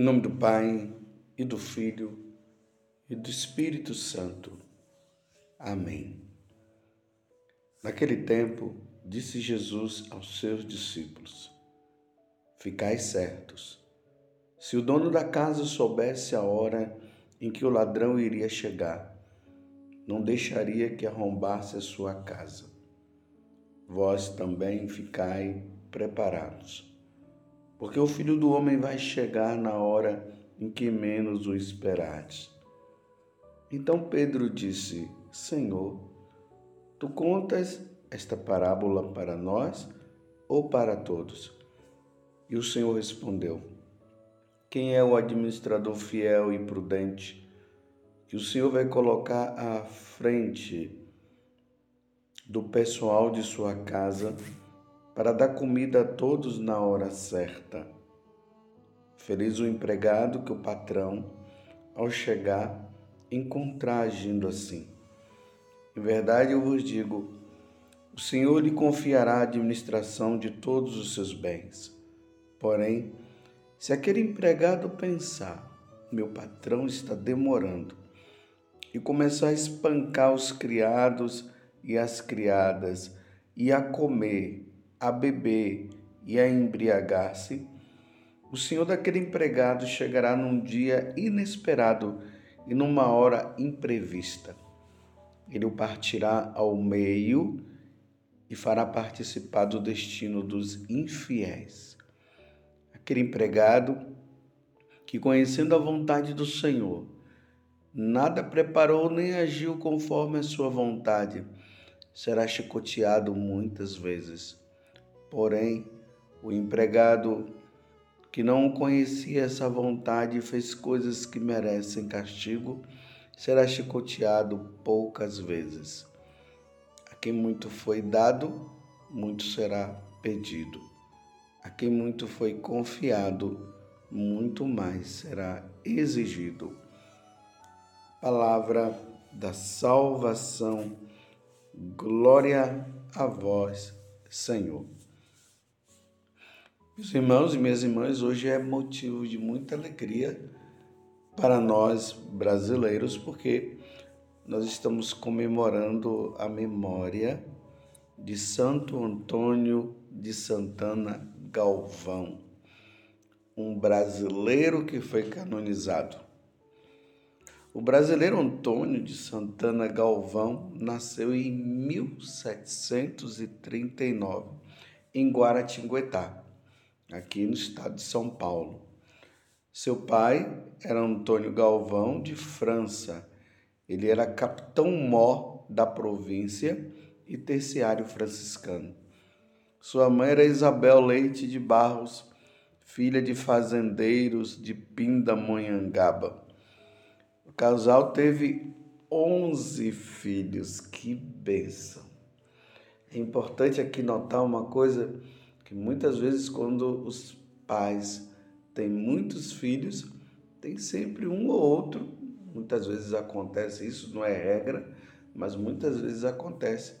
Em nome do Pai, e do Filho, e do Espírito Santo. Amém. Naquele tempo, disse Jesus aos seus discípulos: Ficai certos. Se o dono da casa soubesse a hora em que o ladrão iria chegar, não deixaria que arrombasse a sua casa. Vós também ficai preparados porque o filho do homem vai chegar na hora em que menos o esperares. Então Pedro disse: Senhor, tu contas esta parábola para nós ou para todos? E o Senhor respondeu: Quem é o administrador fiel e prudente que o Senhor vai colocar à frente do pessoal de sua casa? Para dar comida a todos na hora certa. Feliz o empregado que o patrão, ao chegar, encontrar agindo assim. Em verdade eu vos digo: o Senhor lhe confiará a administração de todos os seus bens. Porém, se aquele empregado pensar, meu patrão está demorando, e começar a espancar os criados e as criadas, e a comer a beber e a embriagar-se, o senhor daquele empregado chegará num dia inesperado e numa hora imprevista. Ele o partirá ao meio e fará participar do destino dos infiéis. Aquele empregado que, conhecendo a vontade do Senhor, nada preparou nem agiu conforme a sua vontade, será chicoteado muitas vezes. Porém, o empregado que não conhecia essa vontade e fez coisas que merecem castigo, será chicoteado poucas vezes. A quem muito foi dado, muito será pedido. A quem muito foi confiado, muito mais será exigido. Palavra da salvação. Glória a vós, Senhor. Meus irmãos e minhas irmãs, hoje é motivo de muita alegria para nós brasileiros, porque nós estamos comemorando a memória de Santo Antônio de Santana Galvão, um brasileiro que foi canonizado. O brasileiro Antônio de Santana Galvão nasceu em 1739 em Guaratinguetá aqui no estado de São Paulo. Seu pai era Antônio Galvão de França. Ele era capitão-mor da província e terciário franciscano. Sua mãe era Isabel Leite de Barros, filha de fazendeiros de Pindamonhangaba. O casal teve 11 filhos. Que bênção! É importante aqui notar uma coisa que muitas vezes quando os pais têm muitos filhos, tem sempre um ou outro, muitas vezes acontece isso, não é regra, mas muitas vezes acontece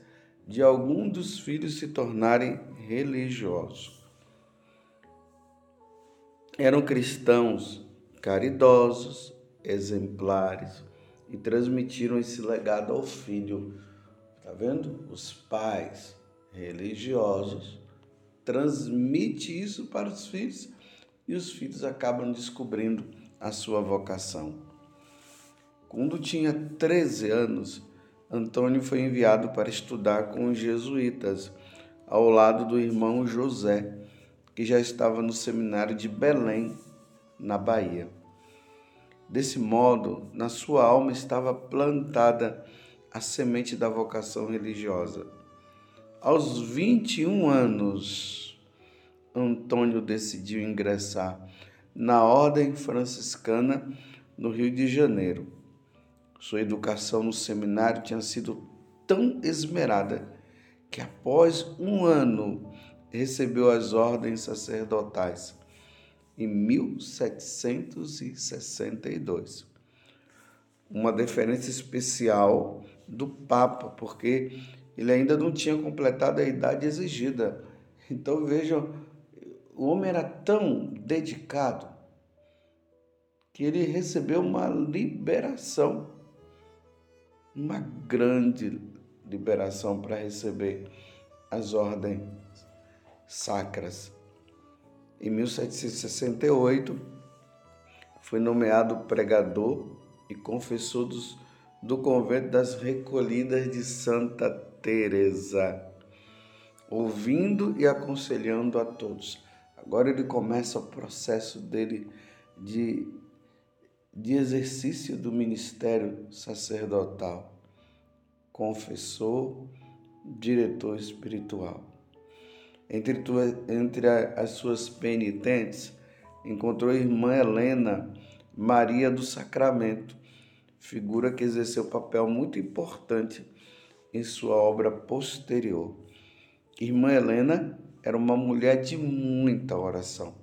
de algum dos filhos se tornarem religiosos. Eram cristãos caridosos, exemplares e transmitiram esse legado ao filho. Tá vendo? Os pais religiosos transmite isso para os filhos e os filhos acabam descobrindo a sua vocação. Quando tinha 13 anos, Antônio foi enviado para estudar com os jesuítas, ao lado do irmão José, que já estava no seminário de Belém, na Bahia. Desse modo, na sua alma estava plantada a semente da vocação religiosa aos 21 anos, Antônio decidiu ingressar na Ordem Franciscana no Rio de Janeiro. Sua educação no seminário tinha sido tão esmerada que, após um ano, recebeu as ordens sacerdotais em 1762. Uma deferência especial do Papa, porque ele ainda não tinha completado a idade exigida. Então vejam, o homem era tão dedicado que ele recebeu uma liberação, uma grande liberação para receber as ordens sacras. Em 1768, foi nomeado pregador e confessor dos, do convento das Recolhidas de Santa Teresa, ouvindo e aconselhando a todos. Agora ele começa o processo dele de de exercício do ministério sacerdotal, confessor, diretor espiritual. Entre, entre as suas penitentes, encontrou a irmã Helena Maria do Sacramento, figura que exerceu papel muito importante em sua obra posterior. Irmã Helena era uma mulher de muita oração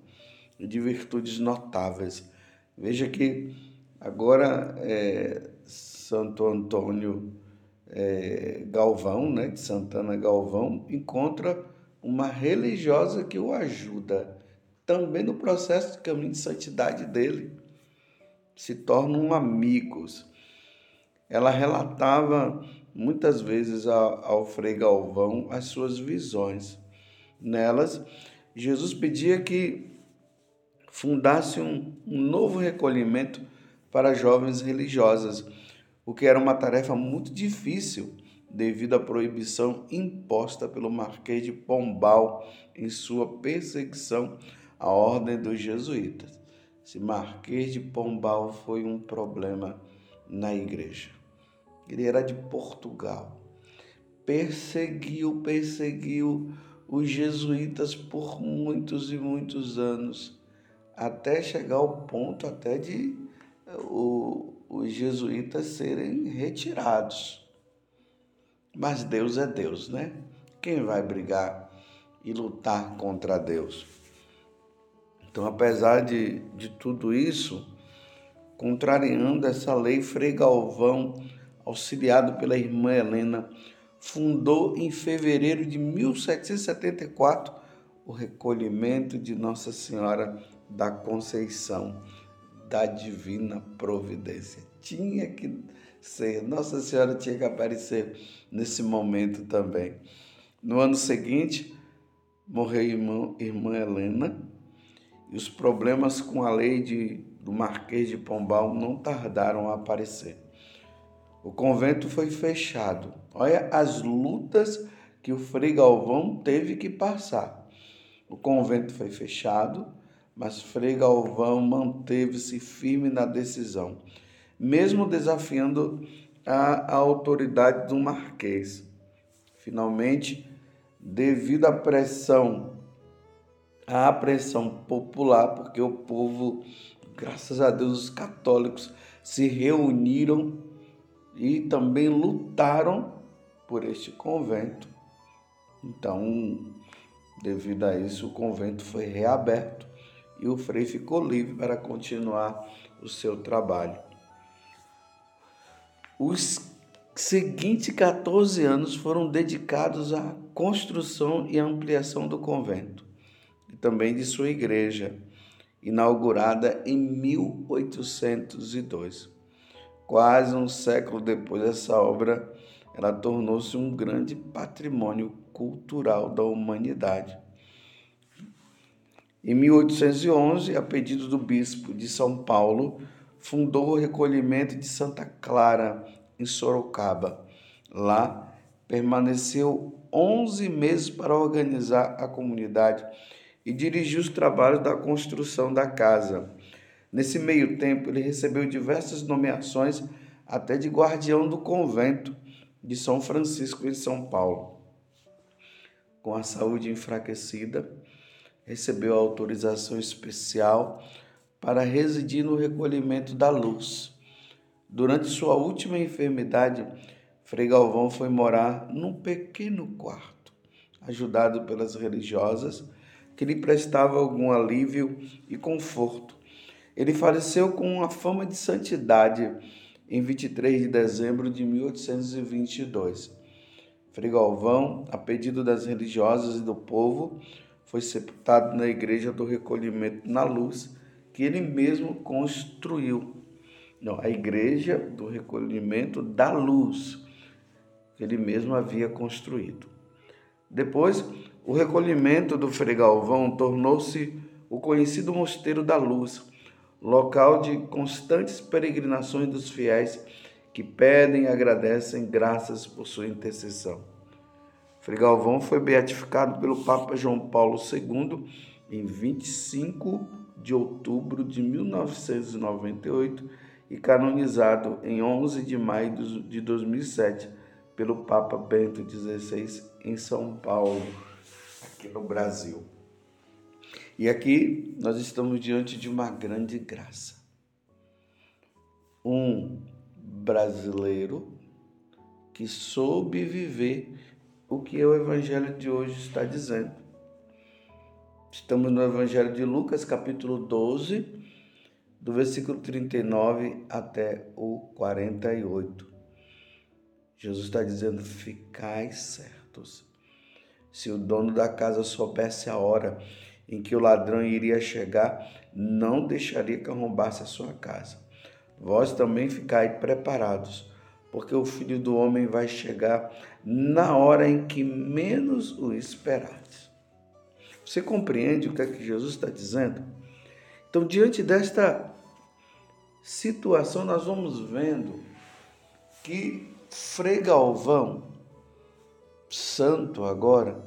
e de virtudes notáveis Veja que agora é, Santo Antônio é, Galvão, né, de Santana Galvão, encontra uma religiosa que o ajuda também no processo de caminho de santidade dele. Se tornam amigos. Ela relatava muitas vezes ao, Frei Galvão as suas visões. Nelas, Jesus pedia que fundasse um, um novo recolhimento para jovens religiosas, o que era uma tarefa muito difícil devido à proibição imposta pelo Marquês de Pombal em sua perseguição à ordem dos jesuítas. Esse Marquês de Pombal foi um problema na igreja. Ele era de Portugal. Perseguiu, perseguiu os jesuítas por muitos e muitos anos até chegar ao ponto até de o, os jesuítas serem retirados. Mas Deus é Deus, né? Quem vai brigar e lutar contra Deus? Então, apesar de, de tudo isso, contrariando essa lei, Frei Galvão, auxiliado pela irmã Helena, fundou em fevereiro de 1774 o recolhimento de Nossa Senhora da Conceição da Divina Providência. Tinha que ser, Nossa Senhora tinha que aparecer nesse momento também. No ano seguinte, morreu irmã, irmã Helena e os problemas com a lei de, do Marquês de Pombal não tardaram a aparecer. O convento foi fechado. Olha as lutas que o Frei Galvão teve que passar. O convento foi fechado, mas Frei Galvão manteve-se firme na decisão, mesmo desafiando a, a autoridade do Marquês. Finalmente, devido à pressão, à pressão popular, porque o povo, graças a Deus, os católicos se reuniram e também lutaram por este convento. Então, devido a isso, o convento foi reaberto e o Frei ficou livre para continuar o seu trabalho. Os seguintes 14 anos foram dedicados à construção e ampliação do convento e também de sua igreja, inaugurada em 1802. Quase um século depois dessa obra, ela tornou-se um grande patrimônio cultural da humanidade. Em 1811, a pedido do bispo de São Paulo, fundou o recolhimento de Santa Clara, em Sorocaba. Lá, permaneceu 11 meses para organizar a comunidade e dirigir os trabalhos da construção da casa. Nesse meio tempo, ele recebeu diversas nomeações, até de guardião do convento de São Francisco em São Paulo. Com a saúde enfraquecida, recebeu autorização especial para residir no recolhimento da luz. Durante sua última enfermidade, Frei Galvão foi morar num pequeno quarto, ajudado pelas religiosas que lhe prestavam algum alívio e conforto. Ele faleceu com uma fama de santidade em 23 de dezembro de 1822. Frei Galvão, a pedido das religiosas e do povo, foi sepultado na igreja do recolhimento na luz, que ele mesmo construiu. Não, a igreja do recolhimento da luz, que ele mesmo havia construído. Depois, o recolhimento do Frei Galvão tornou-se o conhecido Mosteiro da Luz, local de constantes peregrinações dos fiéis que pedem e agradecem graças por sua intercessão. Frei Galvão foi beatificado pelo Papa João Paulo II em 25 de outubro de 1998 e canonizado em 11 de maio de 2007 pelo Papa Bento XVI em São Paulo, aqui no Brasil. E aqui nós estamos diante de uma grande graça. Um brasileiro que soube viver o que o Evangelho de hoje está dizendo. Estamos no Evangelho de Lucas, capítulo 12, do versículo 39 até o 48. Jesus está dizendo: Ficai certos. Se o dono da casa soubesse a hora em que o ladrão iria chegar, não deixaria que arrombasse a sua casa. Vós também ficai preparados, porque o filho do homem vai chegar na hora em que menos o esperardes. Você compreende o que é que Jesus está dizendo? Então, diante desta situação, nós vamos vendo que Frei Galvão, santo agora,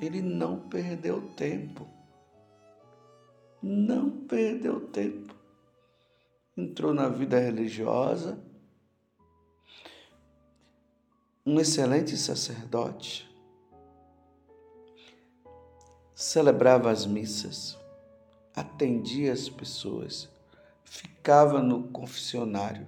ele não perdeu tempo não perdeu tempo. Entrou na vida religiosa, um excelente sacerdote, celebrava as missas, atendia as pessoas, ficava no confessionário.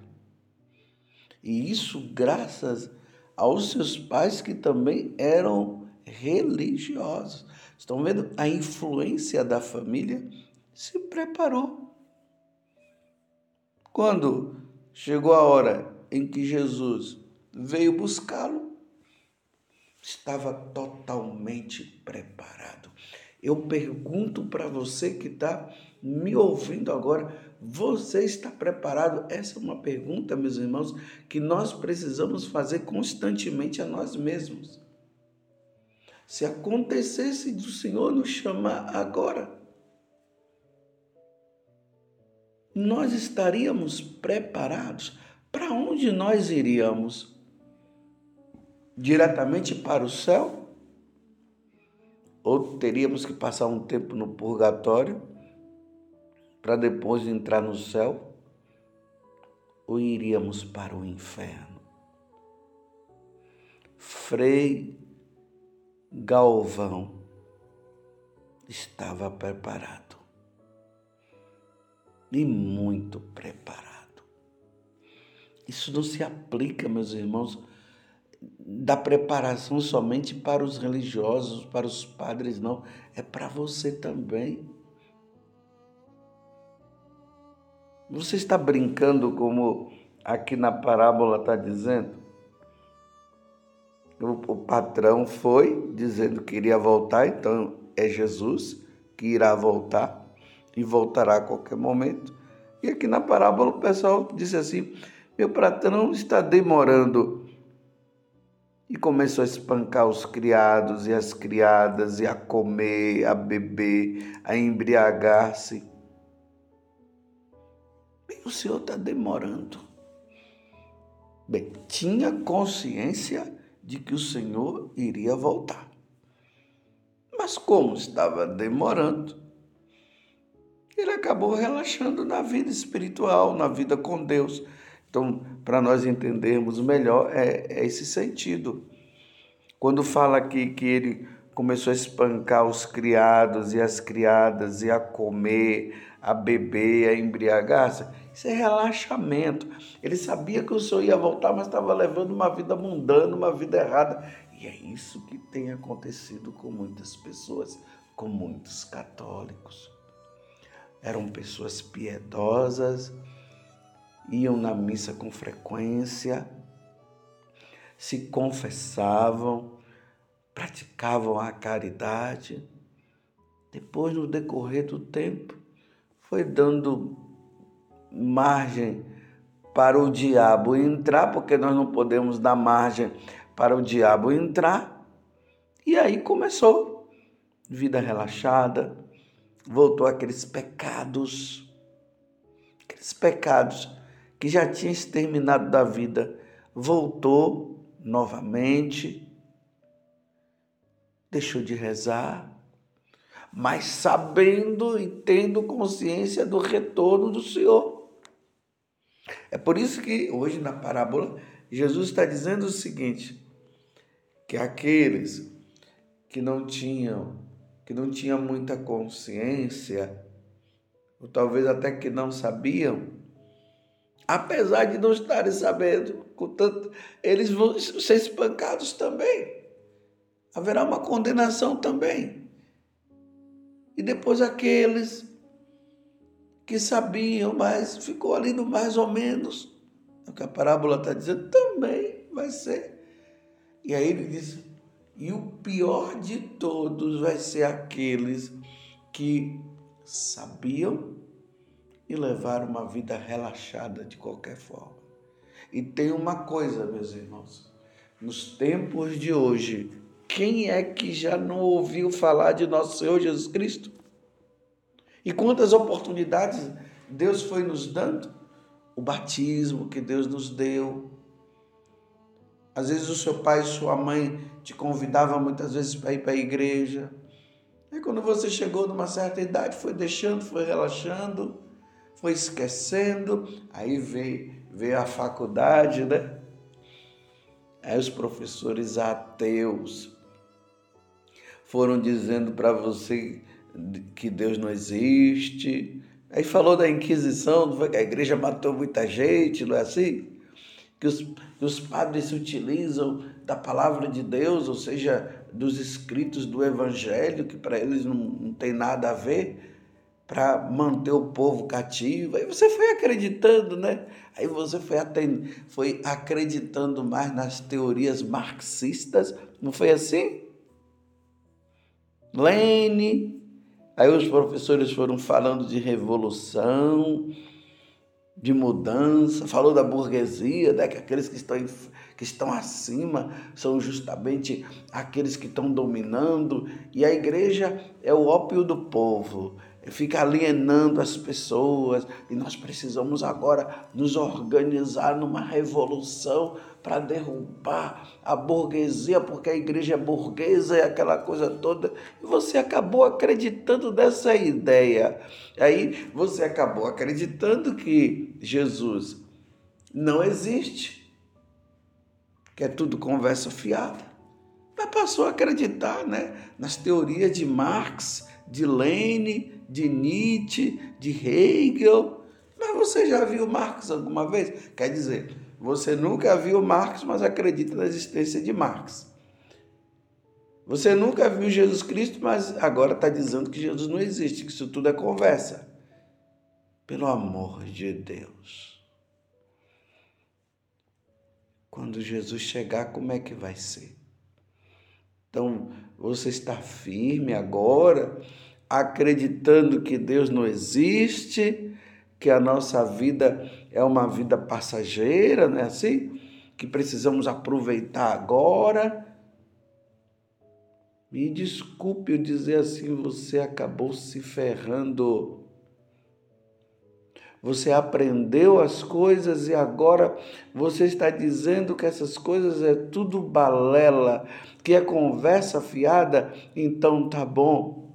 E isso graças aos seus pais que também eram religiosos. Estão vendo a influência da família? Se preparou. Quando chegou a hora em que Jesus veio buscá-lo, estava totalmente preparado. Eu pergunto para você que está me ouvindo agora, você está preparado? Essa é uma pergunta, meus irmãos, que nós precisamos fazer constantemente a nós mesmos. Se acontecesse do Senhor nos chamar agora, nós estaríamos preparados? Para onde nós iríamos? Diretamente para o céu? Ou teríamos que passar um tempo no purgatório para depois entrar no céu? Ou iríamos para o inferno? Frei Galvão estava preparado e muito preparado. Isso não se aplica, meus irmãos, da preparação somente para os religiosos, para os padres, não. É para você também. Você está brincando como aqui na parábola está dizendo? O, o patrão foi dizendo que iria voltar, então é Jesus que irá voltar e voltará a qualquer momento. E aqui na parábola o pessoal disse assim: meu patrão está demorando. E começou a espancar os criados e as criadas, e a comer, a beber, a embriagar-se. Bem, o senhor está demorando. Bem, tinha consciência de que o Senhor iria voltar. Mas como estava demorando, ele acabou relaxando na vida espiritual, na vida com Deus. Então, para nós entendermos melhor, é, é, esse sentido. Quando fala aqui que ele começou a espancar os criados e as criadas, e a comer, a beber, a embriagar-se, isso é relaxamento. Ele sabia que o Senhor ia voltar, mas estava levando uma vida mundana, uma vida errada. E é isso que tem acontecido com muitas pessoas, com muitos católicos eram pessoas piedosas, iam na missa com frequência, se confessavam, praticavam a caridade. Depois, no decorrer do tempo, foi dando margem para o diabo entrar, porque nós não podemos dar margem para o diabo entrar. E aí começou vida relaxada, voltou aqueles pecados, aqueles pecados que já tinha exterminado da vida, voltou novamente, deixou de rezar, mas sabendo e tendo consciência do retorno do Senhor. É por isso que hoje na parábola Jesus está dizendo o seguinte: que aqueles que não tinham, que não tinham muita consciência, ou talvez até que não sabiam, apesar de não estarem sabendo, contanto, eles vão ser espancados também. Haverá uma condenação também. E depois aqueles que sabiam, mas ficou ali no mais ou menos. É o que a parábola está dizendo também vai ser. E aí ele diz: e o pior de todos vai ser aqueles que sabiam e levaram uma vida relaxada de qualquer forma. E tem uma coisa, meus irmãos, nos tempos de hoje, quem é que já não ouviu falar de nosso Senhor Jesus Cristo? E quantas oportunidades Deus foi nos dando? O batismo que Deus nos deu. Às vezes o seu pai e sua mãe te convidavam muitas vezes para ir para a igreja. E quando você chegou numa certa idade, foi deixando, foi relaxando, foi esquecendo, aí veio, veio a faculdade, né? Aí os professores ateus foram dizendo para você que Deus não existe. Aí falou da Inquisição, que a igreja matou muita gente, não é assim? Que os, que os padres utilizam da palavra de Deus, ou seja, dos escritos do Evangelho, que para eles não, não tem nada a ver, para manter o povo cativo. Aí você foi acreditando, né? Aí você foi, atend... foi acreditando mais nas teorias marxistas, não foi assim? Lene. Aí os professores foram falando de revolução, de mudança, falou da burguesia, né, que aqueles que estão, que estão acima são justamente aqueles que estão dominando, e a igreja é o ópio do povo fica alienando as pessoas e nós precisamos agora nos organizar numa revolução para derrubar a burguesia, porque a igreja é burguesa e aquela coisa toda. E você acabou acreditando nessa ideia. Aí você acabou acreditando que Jesus não existe, que é tudo conversa fiada. Mas passou a acreditar né, nas teorias de Marx, de Lenin, de Nietzsche, de Hegel. Mas você já viu Marx alguma vez? Quer dizer, você nunca viu Marx, mas acredita na existência de Marx. Você nunca viu Jesus Cristo, mas agora está dizendo que Jesus não existe, que isso tudo é conversa. Pelo amor de Deus. Quando Jesus chegar, como é que vai ser? Então, você está firme agora acreditando que Deus não existe, que a nossa vida é uma vida passageira, não é assim? Que precisamos aproveitar agora. Me desculpe eu dizer assim, você acabou se ferrando. Você aprendeu as coisas e agora você está dizendo que essas coisas é tudo balela, que é conversa fiada, então tá bom.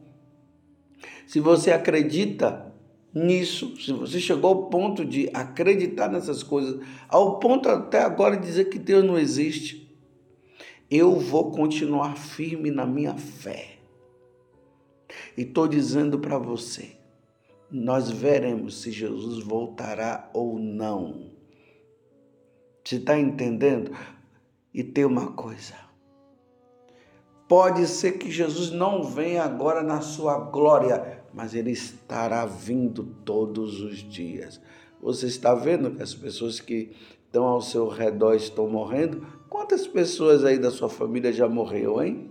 Se você acredita nisso, se você chegou ao ponto de acreditar nessas coisas, ao ponto até agora de dizer que Deus não existe, eu vou continuar firme na minha fé. E estou dizendo para você, nós veremos se Jesus voltará ou não. Você está entendendo? E tem uma coisa. Pode ser que Jesus não venha agora na sua glória, mas ele estará vindo todos os dias. Você está vendo que as pessoas que estão ao seu redor estão morrendo? Quantas pessoas aí da sua família já morreu, hein?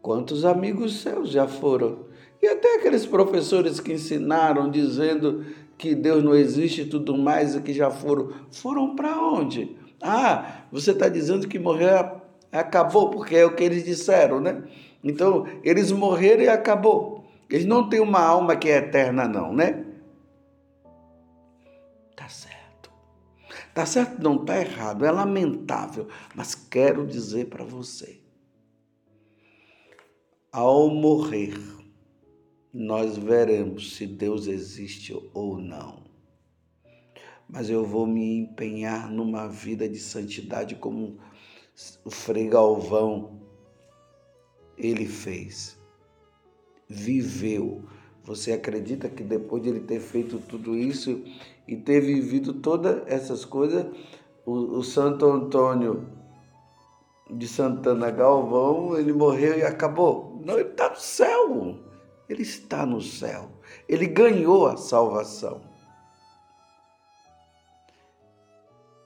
Quantos amigos seus já foram? E até aqueles professores que ensinaram dizendo que Deus não existe e tudo mais, e que já foram, foram para onde? Ah, você está dizendo que morreu, acabou, porque é o que eles disseram, né? Então, eles morreram e acabou. Eles não têm uma alma que é eterna, não, né? Tá certo. Tá certo, não tá errado, é lamentável, mas quero dizer para você. Ao morrer, nós veremos se Deus existe ou não. Mas eu vou me empenhar numa vida de santidade como o Frei Galvão ele fez. Viveu. Você acredita que depois de ele ter feito tudo isso e ter vivido todas essas coisas, o, o Santo Antônio de Santana Galvão, ele morreu e acabou? Não, ele está no céu. Ele está no céu. Ele ganhou a salvação.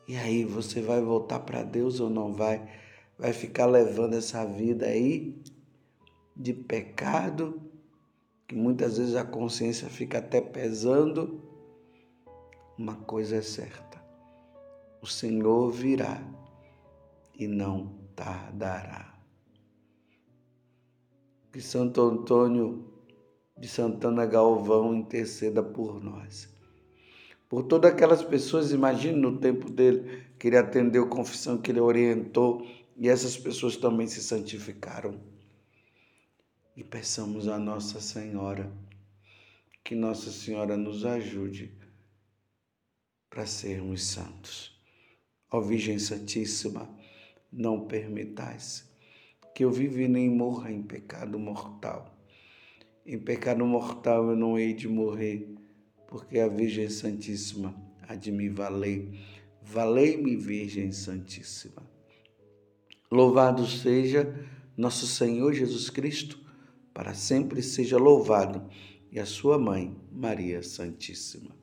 E aí, você vai voltar para Deus ou não vai? Vai ficar levando essa vida aí de pecado, que muitas vezes a consciência fica até pesando? Uma coisa é certa: o Senhor virá e não tardará. Que Santo Antônio de Santana Galvão interceda por nós. Por todas aquelas pessoas, imagine no tempo dele, que ele atendeu confissão, que ele orientou, e essas pessoas também se santificaram. E peçamos a Nossa Senhora que Nossa Senhora nos ajude para sermos santos. Ó Virgem Santíssima, não permitais que eu viva nem morra em pecado mortal em pecado mortal eu não hei de morrer, porque a Virgem Santíssima há de me valer. Valei-me, Virgem Santíssima. Louvado seja nosso Senhor Jesus Cristo, para sempre seja louvado, e a sua mãe, Maria Santíssima.